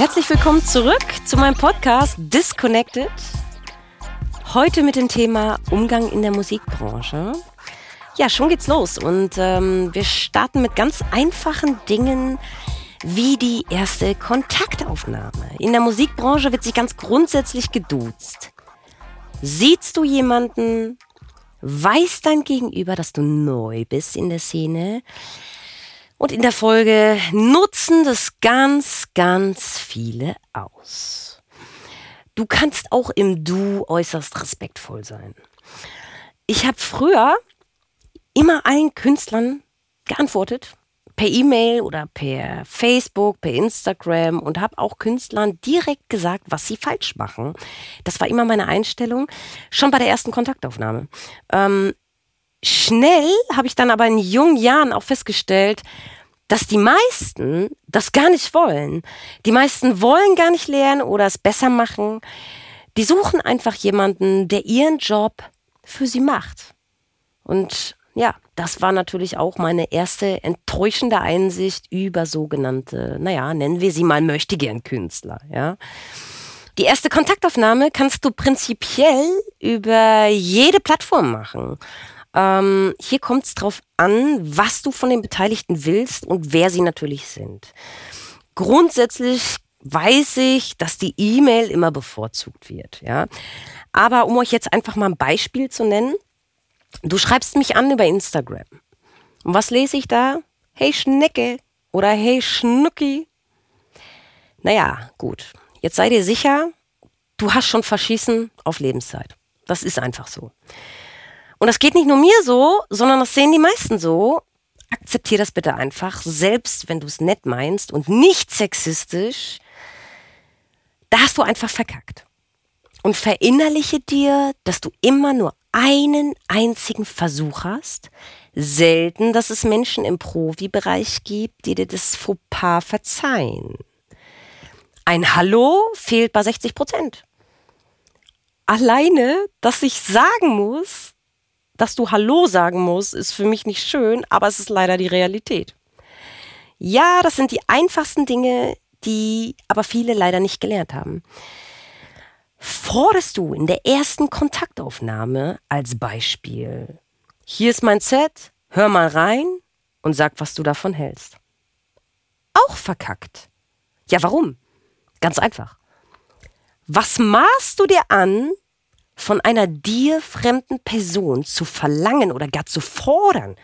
Herzlich willkommen zurück zu meinem Podcast Disconnected. Heute mit dem Thema Umgang in der Musikbranche. Ja, schon geht's los und ähm, wir starten mit ganz einfachen Dingen wie die erste Kontaktaufnahme. In der Musikbranche wird sich ganz grundsätzlich geduzt. Siehst du jemanden, weiß dein Gegenüber, dass du neu bist in der Szene, und in der Folge nutzen das ganz, ganz viele aus. Du kannst auch im Du äußerst respektvoll sein. Ich habe früher immer allen Künstlern geantwortet, per E-Mail oder per Facebook, per Instagram und habe auch Künstlern direkt gesagt, was sie falsch machen. Das war immer meine Einstellung, schon bei der ersten Kontaktaufnahme. Ähm, Schnell habe ich dann aber in jungen Jahren auch festgestellt, dass die meisten das gar nicht wollen. Die meisten wollen gar nicht lernen oder es besser machen. Die suchen einfach jemanden, der ihren Job für sie macht. Und ja, das war natürlich auch meine erste enttäuschende Einsicht über sogenannte, naja, nennen wir sie mal möchtegern Künstler, ja. Die erste Kontaktaufnahme kannst du prinzipiell über jede Plattform machen. Ähm, hier kommt es drauf an, was du von den Beteiligten willst und wer sie natürlich sind. Grundsätzlich weiß ich, dass die E-Mail immer bevorzugt wird, ja. Aber um euch jetzt einfach mal ein Beispiel zu nennen, du schreibst mich an über Instagram. Und was lese ich da? Hey Schnecke oder Hey Schnucki. Naja, gut. Jetzt sei dir sicher, du hast schon Verschießen auf Lebenszeit. Das ist einfach so. Und das geht nicht nur mir so, sondern das sehen die meisten so. Akzeptier das bitte einfach, selbst wenn du es nett meinst und nicht sexistisch. Da hast du einfach verkackt. Und verinnerliche dir, dass du immer nur einen einzigen Versuch hast. Selten, dass es Menschen im Profibereich gibt, die dir das Fauxpas verzeihen. Ein Hallo fehlt bei 60 Prozent. Alleine, dass ich sagen muss, dass du Hallo sagen musst, ist für mich nicht schön, aber es ist leider die Realität. Ja, das sind die einfachsten Dinge, die aber viele leider nicht gelernt haben. Forderst du in der ersten Kontaktaufnahme als Beispiel, hier ist mein Set, hör mal rein und sag, was du davon hältst. Auch verkackt. Ja, warum? Ganz einfach. Was maßt du dir an, von einer dir fremden Person zu verlangen oder gar zu fordern,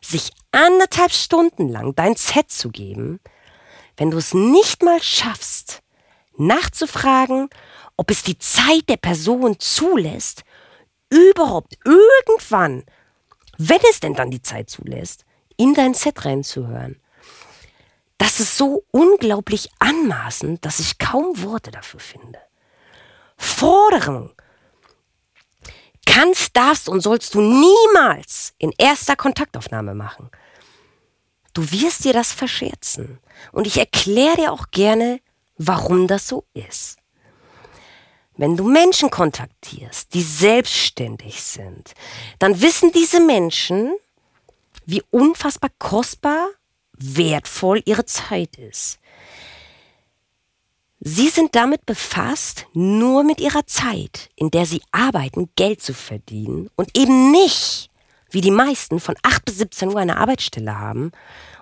sich anderthalb Stunden lang dein Set zu geben, wenn du es nicht mal schaffst, nachzufragen, ob es die Zeit der Person zulässt, überhaupt irgendwann, wenn es denn dann die Zeit zulässt, in dein Set reinzuhören. Das ist so unglaublich anmaßend, dass ich kaum Worte dafür finde. Forderung kannst, darfst und sollst du niemals in erster Kontaktaufnahme machen. Du wirst dir das verscherzen. Und ich erkläre dir auch gerne, warum das so ist. Wenn du Menschen kontaktierst, die selbstständig sind, dann wissen diese Menschen, wie unfassbar kostbar, wertvoll ihre Zeit ist. Sie sind damit befasst, nur mit ihrer Zeit, in der sie arbeiten, Geld zu verdienen und eben nicht, wie die meisten, von 8 bis 17 Uhr eine Arbeitsstelle haben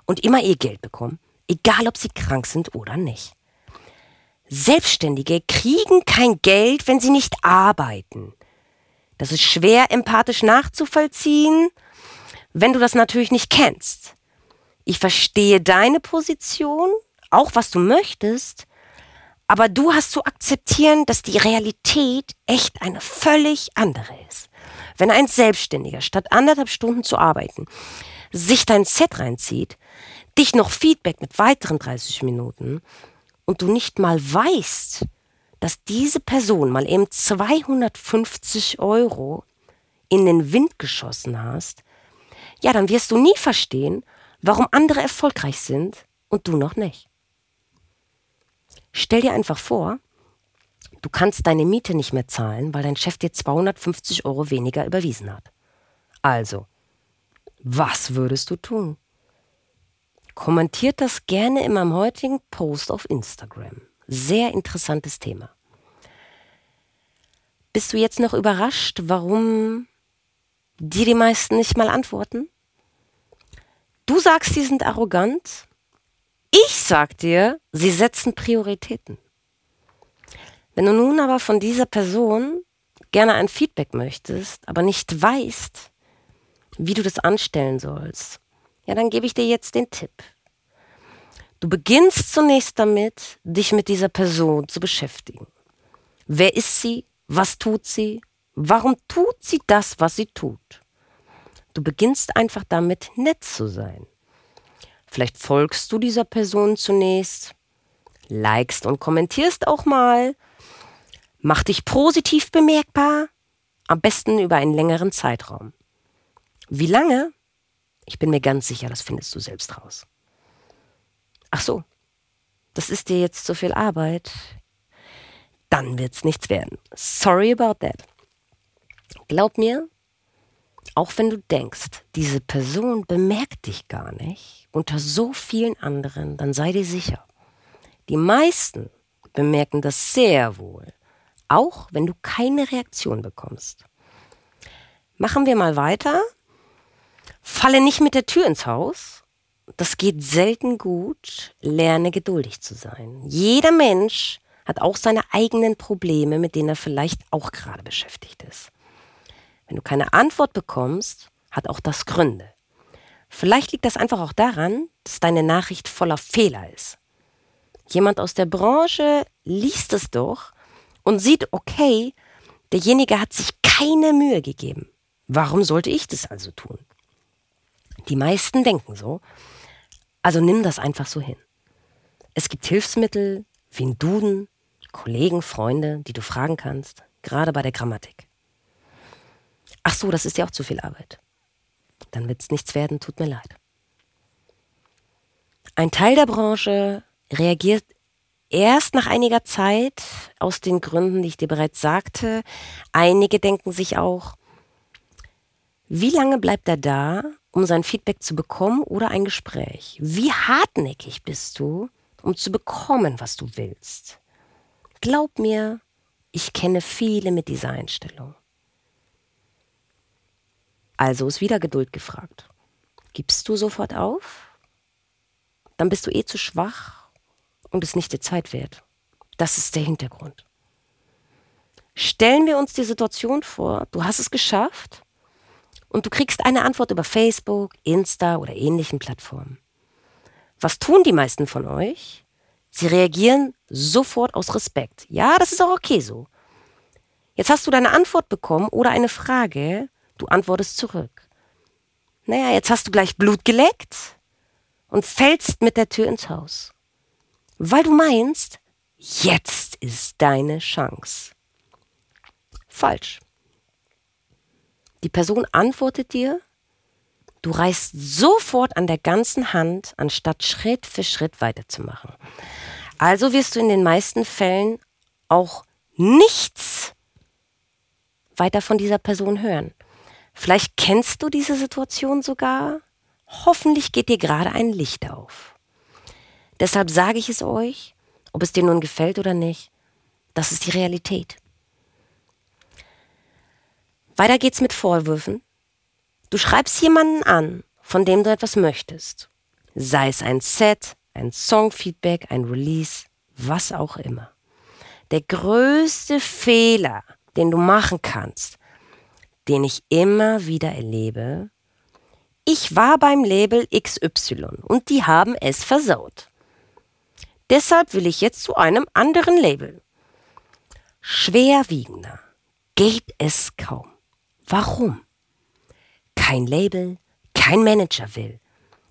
und immer ihr Geld bekommen, egal ob sie krank sind oder nicht. Selbstständige kriegen kein Geld, wenn sie nicht arbeiten. Das ist schwer empathisch nachzuvollziehen, wenn du das natürlich nicht kennst. Ich verstehe deine Position, auch was du möchtest, aber du hast zu akzeptieren, dass die Realität echt eine völlig andere ist. Wenn ein Selbstständiger statt anderthalb Stunden zu arbeiten sich dein Set reinzieht, dich noch Feedback mit weiteren 30 Minuten und du nicht mal weißt, dass diese Person mal eben 250 Euro in den Wind geschossen hast, ja, dann wirst du nie verstehen, warum andere erfolgreich sind und du noch nicht. Stell dir einfach vor, du kannst deine Miete nicht mehr zahlen, weil dein Chef dir 250 Euro weniger überwiesen hat. Also, was würdest du tun? Kommentiert das gerne in meinem heutigen Post auf Instagram. Sehr interessantes Thema. Bist du jetzt noch überrascht, warum dir die meisten nicht mal antworten? Du sagst, sie sind arrogant. Ich sag dir, sie setzen Prioritäten. Wenn du nun aber von dieser Person gerne ein Feedback möchtest, aber nicht weißt, wie du das anstellen sollst, ja, dann gebe ich dir jetzt den Tipp. Du beginnst zunächst damit, dich mit dieser Person zu beschäftigen. Wer ist sie? Was tut sie? Warum tut sie das, was sie tut? Du beginnst einfach damit, nett zu sein. Vielleicht folgst du dieser Person zunächst, likest und kommentierst auch mal, mach dich positiv bemerkbar, am besten über einen längeren Zeitraum. Wie lange? Ich bin mir ganz sicher, das findest du selbst raus. Ach so, das ist dir jetzt zu viel Arbeit. Dann wird's nichts werden. Sorry about that. Glaub mir, auch wenn du denkst, diese Person bemerkt dich gar nicht unter so vielen anderen, dann sei dir sicher. Die meisten bemerken das sehr wohl, auch wenn du keine Reaktion bekommst. Machen wir mal weiter. Falle nicht mit der Tür ins Haus. Das geht selten gut. Lerne geduldig zu sein. Jeder Mensch hat auch seine eigenen Probleme, mit denen er vielleicht auch gerade beschäftigt ist. Wenn du keine Antwort bekommst, hat auch das Gründe. Vielleicht liegt das einfach auch daran, dass deine Nachricht voller Fehler ist. Jemand aus der Branche liest es doch und sieht, okay, derjenige hat sich keine Mühe gegeben. Warum sollte ich das also tun? Die meisten denken so. Also nimm das einfach so hin. Es gibt Hilfsmittel wie ein Duden, Kollegen, Freunde, die du fragen kannst, gerade bei der Grammatik. Ach so, das ist ja auch zu viel Arbeit. Dann wird es nichts werden, tut mir leid. Ein Teil der Branche reagiert erst nach einiger Zeit aus den Gründen, die ich dir bereits sagte. Einige denken sich auch, wie lange bleibt er da, um sein Feedback zu bekommen oder ein Gespräch? Wie hartnäckig bist du, um zu bekommen, was du willst? Glaub mir, ich kenne viele mit dieser Einstellung. Also ist wieder Geduld gefragt. Gibst du sofort auf? Dann bist du eh zu schwach und es nicht der Zeit wert. Das ist der Hintergrund. Stellen wir uns die Situation vor, du hast es geschafft, und du kriegst eine Antwort über Facebook, Insta oder ähnlichen Plattformen. Was tun die meisten von euch? Sie reagieren sofort aus Respekt. Ja, das ist auch okay so. Jetzt hast du deine Antwort bekommen oder eine Frage, du antwortest zurück. Naja, jetzt hast du gleich Blut geleckt und fällst mit der Tür ins Haus. Weil du meinst, jetzt ist deine Chance. Falsch. Die Person antwortet dir, du reißt sofort an der ganzen Hand, anstatt Schritt für Schritt weiterzumachen. Also wirst du in den meisten Fällen auch nichts weiter von dieser Person hören. Vielleicht kennst du diese Situation sogar. Hoffentlich geht dir gerade ein Licht auf. Deshalb sage ich es euch, ob es dir nun gefällt oder nicht, das ist die Realität. Weiter geht's mit Vorwürfen. Du schreibst jemanden an, von dem du etwas möchtest. Sei es ein Set, ein Songfeedback, ein Release, was auch immer. Der größte Fehler, den du machen kannst, den ich immer wieder erlebe, ich war beim Label XY und die haben es versaut. Deshalb will ich jetzt zu einem anderen Label. Schwerwiegender geht es kaum. Warum? Kein Label, kein Manager will,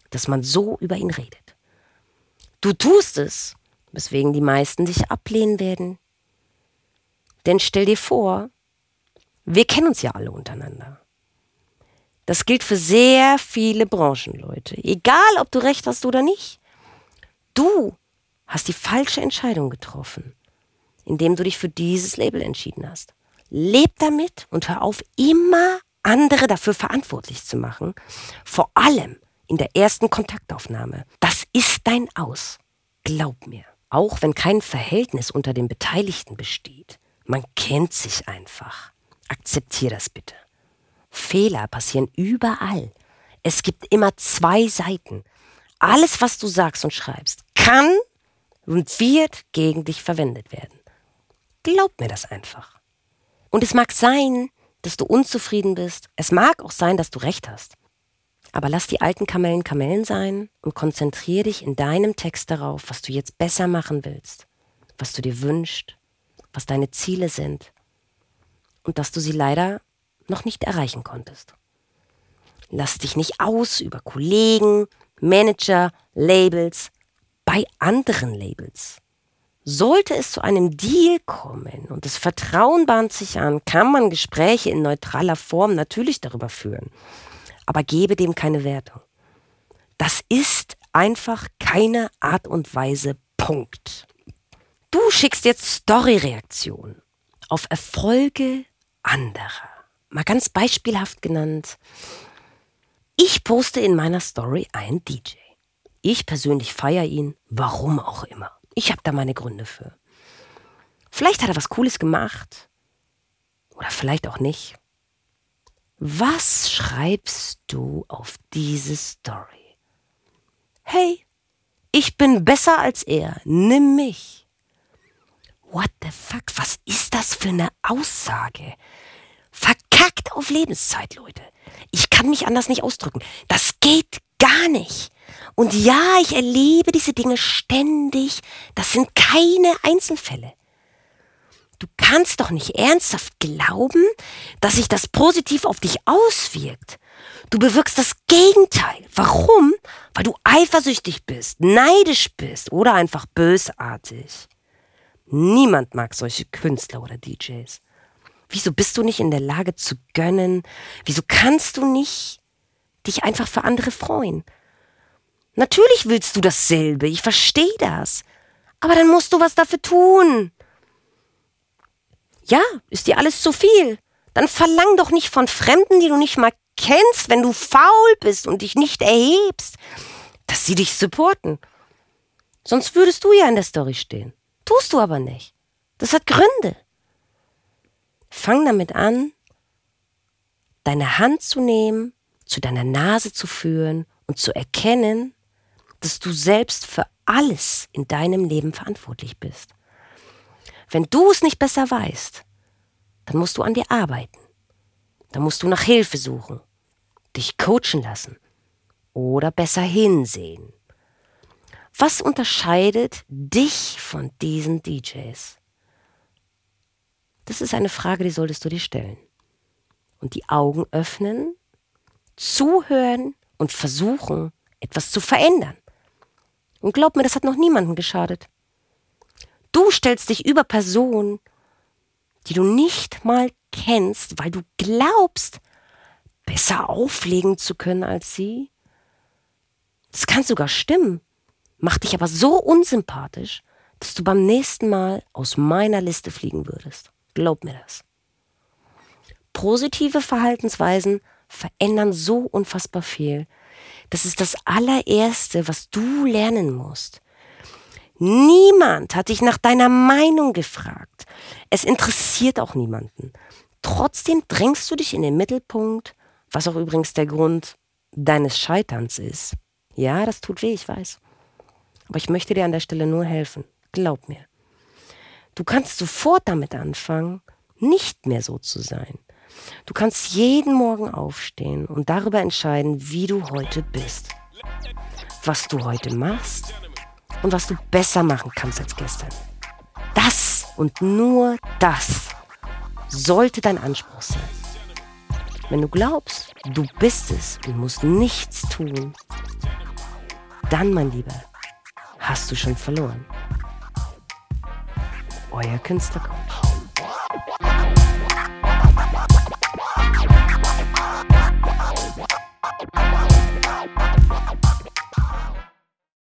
dass man so über ihn redet. Du tust es, weswegen die meisten dich ablehnen werden. Denn stell dir vor, wir kennen uns ja alle untereinander. Das gilt für sehr viele Branchenleute. Egal, ob du recht hast oder nicht. Du hast die falsche Entscheidung getroffen, indem du dich für dieses Label entschieden hast. Leb damit und hör auf, immer andere dafür verantwortlich zu machen. Vor allem in der ersten Kontaktaufnahme. Das ist dein Aus. Glaub mir. Auch wenn kein Verhältnis unter den Beteiligten besteht. Man kennt sich einfach. Akzeptier das bitte. Fehler passieren überall. Es gibt immer zwei Seiten. Alles, was du sagst und schreibst, kann und wird gegen dich verwendet werden. Glaub mir das einfach. Und es mag sein, dass du unzufrieden bist. Es mag auch sein, dass du recht hast. Aber lass die alten Kamellen Kamellen sein und konzentriere dich in deinem Text darauf, was du jetzt besser machen willst, was du dir wünschst, was deine Ziele sind und dass du sie leider noch nicht erreichen konntest. Lass dich nicht aus über Kollegen, Manager, Labels, bei anderen Labels. Sollte es zu einem Deal kommen und das Vertrauen bahnt sich an, kann man Gespräche in neutraler Form natürlich darüber führen. Aber gebe dem keine Wertung. Das ist einfach keine Art und Weise. Punkt. Du schickst jetzt Story-Reaktionen auf Erfolge anderer. Mal ganz beispielhaft genannt. Ich poste in meiner Story einen DJ. Ich persönlich feiere ihn, warum auch immer. Ich habe da meine Gründe für. Vielleicht hat er was Cooles gemacht. Oder vielleicht auch nicht. Was schreibst du auf diese Story? Hey, ich bin besser als er. Nimm mich. What the fuck? Was ist das für eine Aussage? Verkackt auf Lebenszeit, Leute. Ich kann mich anders nicht ausdrücken. Das geht gar nicht. Und ja, ich erlebe diese Dinge ständig. Das sind keine Einzelfälle. Du kannst doch nicht ernsthaft glauben, dass sich das positiv auf dich auswirkt. Du bewirkst das Gegenteil. Warum? Weil du eifersüchtig bist, neidisch bist oder einfach bösartig. Niemand mag solche Künstler oder DJs. Wieso bist du nicht in der Lage zu gönnen? Wieso kannst du nicht dich einfach für andere freuen? Natürlich willst du dasselbe, ich verstehe das. Aber dann musst du was dafür tun. Ja, ist dir alles zu viel? Dann verlang doch nicht von Fremden, die du nicht mal kennst, wenn du faul bist und dich nicht erhebst, dass sie dich supporten. Sonst würdest du ja in der Story stehen. Tust du aber nicht. Das hat Gründe. Fang damit an, deine Hand zu nehmen, zu deiner Nase zu führen und zu erkennen, dass du selbst für alles in deinem Leben verantwortlich bist. Wenn du es nicht besser weißt, dann musst du an dir arbeiten. Dann musst du nach Hilfe suchen, dich coachen lassen oder besser hinsehen. Was unterscheidet dich von diesen DJs? Das ist eine Frage, die solltest du dir stellen. Und die Augen öffnen, zuhören und versuchen, etwas zu verändern. Und glaub mir, das hat noch niemandem geschadet. Du stellst dich über Personen, die du nicht mal kennst, weil du glaubst, besser auflegen zu können als sie. Das kann sogar stimmen, macht dich aber so unsympathisch, dass du beim nächsten Mal aus meiner Liste fliegen würdest. Glaub mir das. Positive Verhaltensweisen verändern so unfassbar viel. Das ist das allererste, was du lernen musst. Niemand hat dich nach deiner Meinung gefragt. Es interessiert auch niemanden. Trotzdem drängst du dich in den Mittelpunkt, was auch übrigens der Grund deines Scheiterns ist. Ja, das tut weh, ich weiß. Aber ich möchte dir an der Stelle nur helfen. Glaub mir. Du kannst sofort damit anfangen, nicht mehr so zu sein. Du kannst jeden Morgen aufstehen und darüber entscheiden, wie du heute bist. Was du heute machst und was du besser machen kannst als gestern. Das und nur das sollte dein Anspruch sein. Wenn du glaubst, du bist es und musst nichts tun, dann, mein Lieber, hast du schon verloren. Euer Künstlercoach.